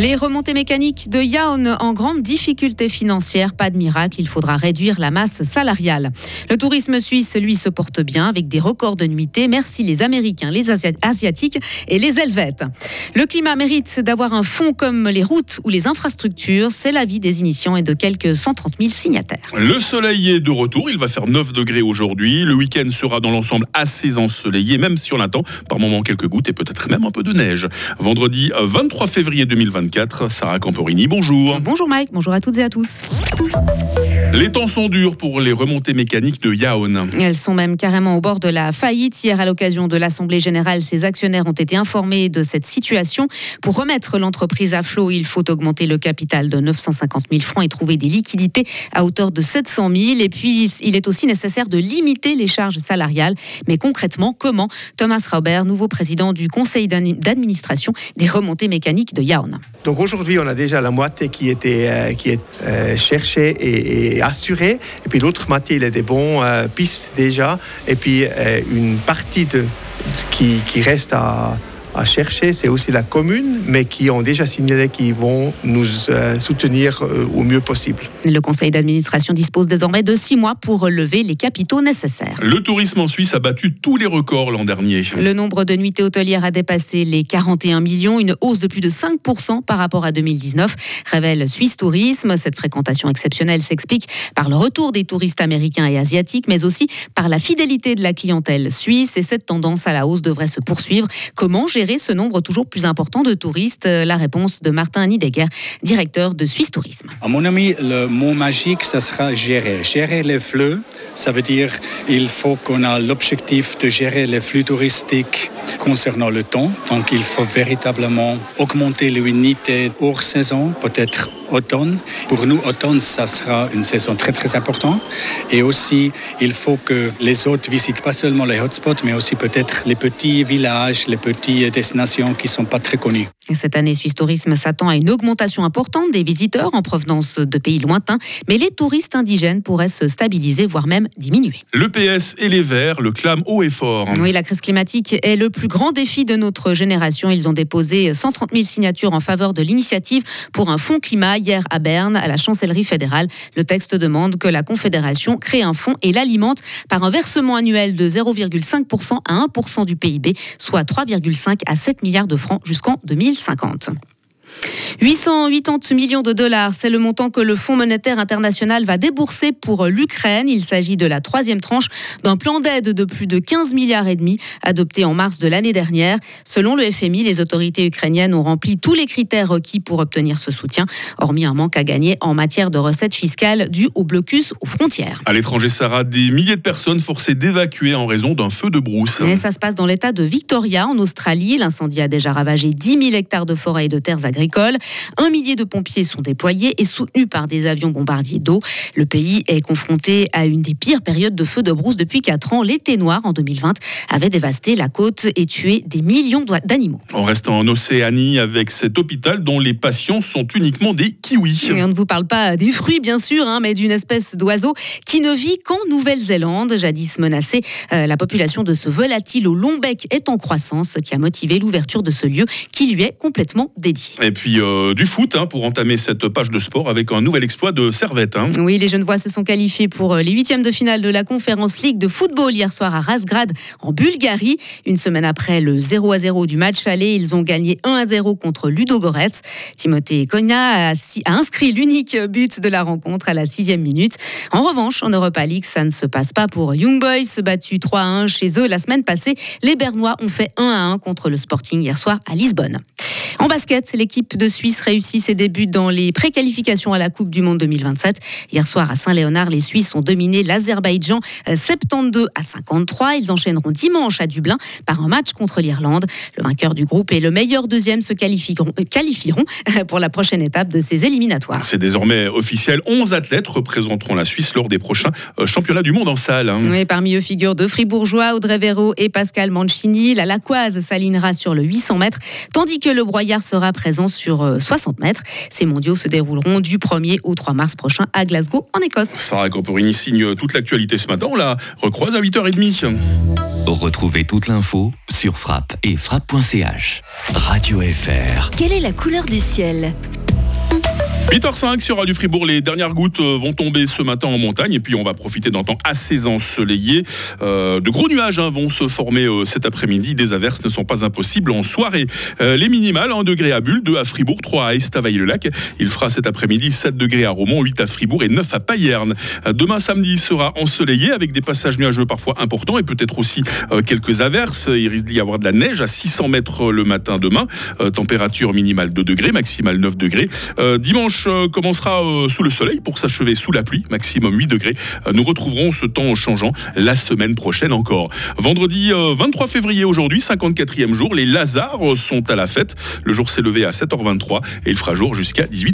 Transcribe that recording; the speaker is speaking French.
Les remontées mécaniques de Yaon en grande difficulté financière, pas de miracle, il faudra réduire la masse salariale. Le tourisme suisse, lui, se porte bien avec des records de nuitées. Merci les Américains, les Asiatiques et les Helvètes. Le climat mérite d'avoir un fonds comme les routes ou les infrastructures. C'est l'avis des initiants et de quelques 130 000 signataires. Le soleil est de retour. Il va faire 9 degrés aujourd'hui. Le week-end sera dans l'ensemble assez ensoleillé, même si on attend par moments quelques gouttes et peut-être même un peu de neige. Vendredi 23 février 2024. Sarah Camporini, bonjour. Bonjour Mike, bonjour à toutes et à tous. Les temps sont durs pour les remontées mécaniques de Yaon. Elles sont même carrément au bord de la faillite. Hier, à l'occasion de l'Assemblée générale, ses actionnaires ont été informés de cette situation. Pour remettre l'entreprise à flot, il faut augmenter le capital de 950 000 francs et trouver des liquidités à hauteur de 700 000. Et puis, il est aussi nécessaire de limiter les charges salariales. Mais concrètement, comment? Thomas Robert, nouveau président du conseil d'administration des remontées mécaniques de Yaon. Donc aujourd'hui, on a déjà la moitié qui, était, euh, qui est euh, cherchée et, assurée. Et puis l'autre moitié, il a des bons euh, pistes déjà. Et puis une partie de, qui, qui reste à, à chercher, c'est aussi la commune, mais qui ont déjà signalé qu'ils vont nous euh, soutenir euh, au mieux possible. Le conseil d'administration dispose désormais de six mois pour relever les capitaux nécessaires. Le tourisme en Suisse a battu tous les records l'an dernier. Le nombre de nuitées hôtelières a dépassé les 41 millions, une hausse de plus de 5% par rapport à 2019, révèle Suisse Tourisme. Cette fréquentation exceptionnelle s'explique par le retour des touristes américains et asiatiques, mais aussi par la fidélité de la clientèle suisse. Et cette tendance à la hausse devrait se poursuivre. Comment ce nombre toujours plus important de touristes La réponse de Martin Nidegger, directeur de Suisse Tourisme. À mon ami, le mot magique, ça sera gérer. Gérer les flux, ça veut dire il faut qu'on a l'objectif de gérer les flux touristiques concernant le temps. Donc il faut véritablement augmenter l'unité hors saison, peut-être automne. Pour nous, automne, ça sera une saison très très importante. Et aussi, il faut que les autres visitent pas seulement les hotspots, mais aussi peut-être les petits villages, les petites destinations qui sont pas très connues. Cette année, Suisse Tourisme s'attend à une augmentation importante des visiteurs en provenance de pays lointains, mais les touristes indigènes pourraient se stabiliser, voire même diminuer. Le PS et les Verts le clament haut et fort. Oui, la crise climatique est le plus grand défi de notre génération. Ils ont déposé 130 000 signatures en faveur de l'initiative pour un fonds climat hier à Berne, à la chancellerie fédérale. Le texte demande que la Confédération crée un fonds et l'alimente par un versement annuel de 0,5% à 1% du PIB, soit 3,5 à 7 milliards de francs jusqu'en 2050. 2050. 880 millions de dollars, c'est le montant que le Fonds monétaire international va débourser pour l'Ukraine. Il s'agit de la troisième tranche d'un plan d'aide de plus de 15 milliards et demi adopté en mars de l'année dernière. Selon le FMI, les autorités ukrainiennes ont rempli tous les critères requis pour obtenir ce soutien, hormis un manque à gagner en matière de recettes fiscales dues au blocus aux frontières. À l'étranger, Sarah, des milliers de personnes forcées d'évacuer en raison d'un feu de brousse. Mais ça se passe dans l'état de Victoria, en Australie. L'incendie a déjà ravagé 10 000 hectares de forêts et de terres agricoles. Un millier de pompiers sont déployés et soutenus par des avions bombardiers d'eau. Le pays est confronté à une des pires périodes de feu de brousse depuis 4 ans. L'été noir en 2020 avait dévasté la côte et tué des millions d'animaux. On reste en Océanie avec cet hôpital dont les patients sont uniquement des kiwis. on ne vous parle pas des fruits bien sûr, hein, mais d'une espèce d'oiseau qui ne vit qu'en Nouvelle-Zélande. Jadis menacée, euh, la population de ce volatile au long bec est en croissance, ce qui a motivé l'ouverture de ce lieu qui lui est complètement dédié. Et puis euh, du foot hein, pour entamer cette page de sport avec un nouvel exploit de Servette. Hein. Oui, les Genevois se sont qualifiés pour euh, les huitièmes de finale de la Conférence League de football hier soir à Razgrad en Bulgarie. Une semaine après le 0 à 0 du match aller, ils ont gagné 1 à 0 contre Ludogorets. Timothée Kogna a, inscrit l'unique but de la rencontre à la sixième minute. En revanche, en Europa League, ça ne se passe pas pour Young Boys, battu 3 à 1 chez eux la semaine passée. Les Bernois ont fait 1 à 1 contre le Sporting hier soir à Lisbonne. En basket, l'équipe de Suisse réussit ses débuts dans les préqualifications à la Coupe du Monde 2027. Hier soir à Saint-Léonard, les Suisses ont dominé l'Azerbaïdjan 72 à 53. Ils enchaîneront dimanche à Dublin par un match contre l'Irlande. Le vainqueur du groupe et le meilleur deuxième se qualifieront, qualifieront pour la prochaine étape de ces éliminatoires. C'est désormais officiel. 11 athlètes représenteront la Suisse lors des prochains euh, championnats du monde en salle. Hein. Oui, parmi eux figurent deux fribourgeois, Audrey Véro et Pascal Mancini. La Lacoise s'alignera sur le 800 mètres, tandis que le Sera présent sur 60 euh, mètres. Ces mondiaux se dérouleront du 1er au 3 mars prochain à Glasgow, en Écosse. Sarah Camporini signe toute l'actualité ce matin. On la recroise à 8h30. Retrouvez toute l'info sur frappe et frappe.ch. Radio FR. Quelle est la couleur du ciel? 8h05 sur Radio Fribourg, les dernières gouttes euh, vont tomber ce matin en montagne et puis on va profiter d'un temps assez ensoleillé. Euh, de gros nuages hein, vont se former euh, cet après-midi, des averses ne sont pas impossibles en soirée. les minimales, 1 degré à Bulle, 2 à Fribourg, 3 à Estavayer-le-Lac. Il fera cet après-midi 7 degrés à Romont, 8 à Fribourg et 9 à Payerne. demain samedi sera ensoleillé avec des passages nuageux parfois importants et peut-être aussi quelques averses. Il risque d'y avoir de la neige à 600 mètres le matin demain. température minimale 2 degrés, maximale 9 degrés. dimanche, euh, commencera euh, sous le soleil pour s'achever sous la pluie, maximum 8 degrés. Euh, nous retrouverons ce temps changeant la semaine prochaine encore. Vendredi 23 février aujourd'hui, 54e jour, les Lazars sont à la fête. Le jour s'est levé à 7h23 et il fera jour jusqu'à 18h.